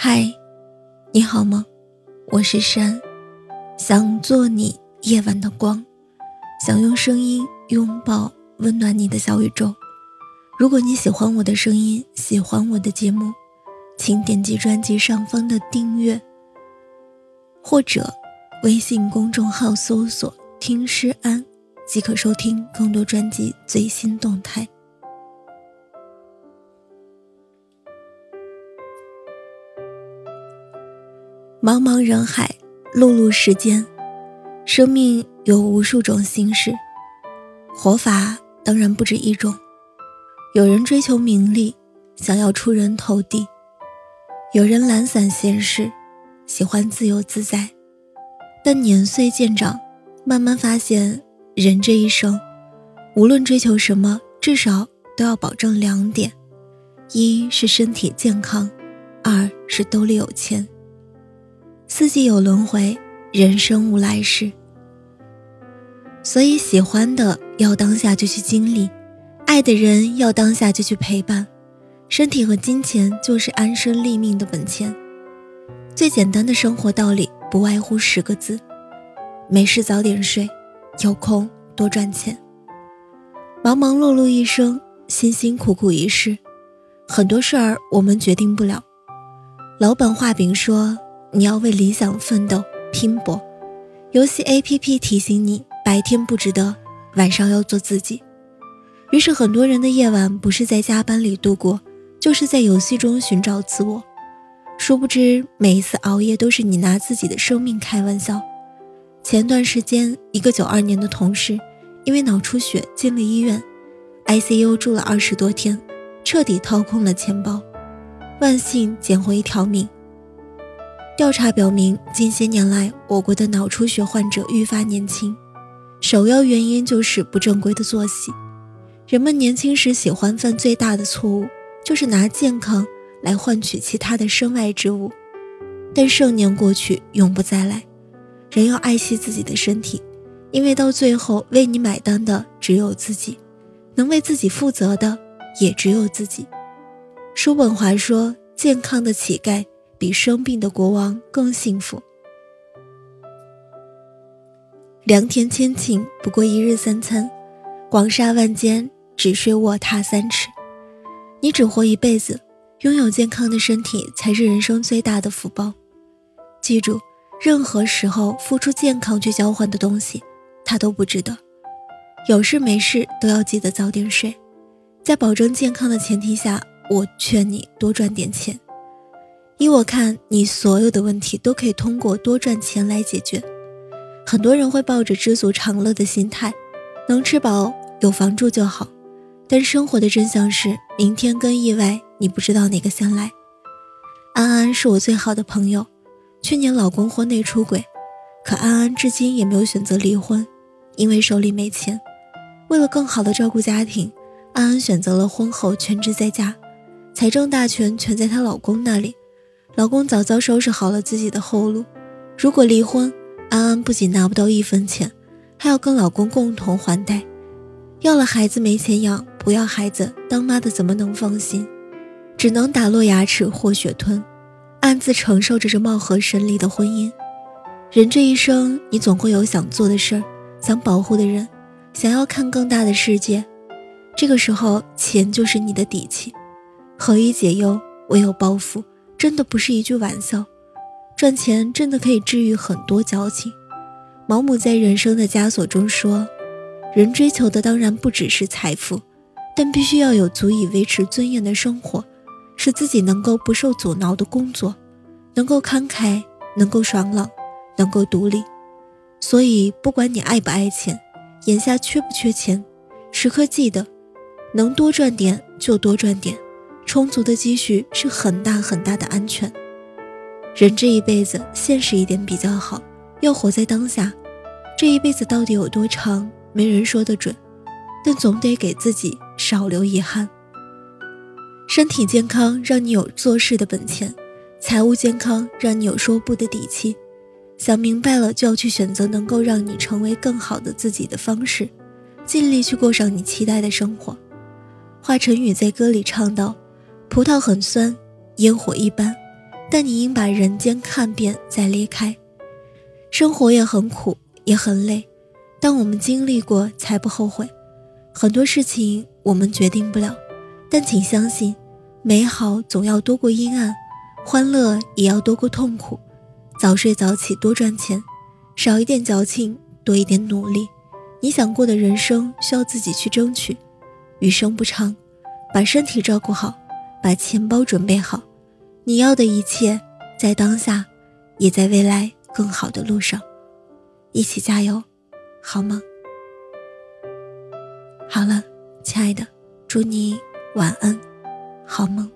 嗨，你好吗？我是山，想做你夜晚的光，想用声音拥抱温暖你的小宇宙。如果你喜欢我的声音，喜欢我的节目，请点击专辑上方的订阅，或者微信公众号搜索“听诗安”，即可收听更多专辑最新动态。茫茫人海，碌碌时间，生命有无数种形式，活法当然不止一种。有人追求名利，想要出人头地；有人懒散闲适，喜欢自由自在。但年岁渐长，慢慢发现，人这一生，无论追求什么，至少都要保证两点：一是身体健康，二是兜里有钱。四季有轮回，人生无来世。所以，喜欢的要当下就去经历，爱的人要当下就去陪伴。身体和金钱就是安身立命的本钱。最简单的生活道理不外乎十个字：没事早点睡，有空多赚钱。忙忙碌碌一生，辛辛苦苦一世，很多事儿我们决定不了。老板画饼说。你要为理想奋斗拼搏，游戏 APP 提醒你白天不值得，晚上要做自己。于是很多人的夜晚不是在加班里度过，就是在游戏中寻找自我。殊不知每一次熬夜都是你拿自己的生命开玩笑。前段时间，一个九二年的同事因为脑出血进了医院，ICU 住了二十多天，彻底掏空了钱包，万幸捡回一条命。调查表明，近些年来，我国的脑出血患者愈发年轻，首要原因就是不正规的作息。人们年轻时喜欢犯最大的错误，就是拿健康来换取其他的身外之物。但盛年过去，永不再来。人要爱惜自己的身体，因为到最后，为你买单的只有自己，能为自己负责的也只有自己。叔本华说：“健康的乞丐。”比生病的国王更幸福。良田千顷，不过一日三餐；广厦万间，只睡卧榻三尺。你只活一辈子，拥有健康的身体才是人生最大的福报。记住，任何时候付出健康去交换的东西，它都不值得。有事没事都要记得早点睡，在保证健康的前提下，我劝你多赚点钱。依我看，你所有的问题都可以通过多赚钱来解决。很多人会抱着知足常乐的心态，能吃饱有房住就好。但生活的真相是，明天跟意外，你不知道哪个先来。安安是我最好的朋友，去年老公婚内出轨，可安安至今也没有选择离婚，因为手里没钱。为了更好的照顾家庭，安安选择了婚后全职在家，财政大权全在她老公那里。老公早早收拾好了自己的后路，如果离婚，安安不仅拿不到一分钱，还要跟老公共同还贷。要了孩子没钱养，不要孩子，当妈的怎么能放心？只能打落牙齿或血吞，暗自承受着这貌合神离的婚姻。人这一生，你总会有想做的事儿，想保护的人，想要看更大的世界。这个时候，钱就是你的底气。何以解忧，唯有暴富。真的不是一句玩笑，赚钱真的可以治愈很多矫情。毛姆在《人生的枷锁》中说：“人追求的当然不只是财富，但必须要有足以维持尊严的生活，使自己能够不受阻挠的工作，能够慷慨，能够爽朗，能够独立。所以，不管你爱不爱钱，眼下缺不缺钱，时刻记得，能多赚点就多赚点。”充足的积蓄是很大很大的安全。人这一辈子，现实一点比较好，要活在当下。这一辈子到底有多长，没人说得准，但总得给自己少留遗憾。身体健康让你有做事的本钱，财务健康让你有说不的底气。想明白了，就要去选择能够让你成为更好的自己的方式，尽力去过上你期待的生活。华晨宇在歌里唱道。葡萄很酸，烟火一般，但你应把人间看遍再离开。生活也很苦，也很累，但我们经历过才不后悔。很多事情我们决定不了，但请相信，美好总要多过阴暗，欢乐也要多过痛苦。早睡早起，多赚钱，少一点矫情，多一点努力。你想过的人生需要自己去争取。余生不长，把身体照顾好，把钱包准备好。你要的一切，在当下，也在未来更好的路上。一起加油，好吗？好了，亲爱的，祝你晚安，好梦。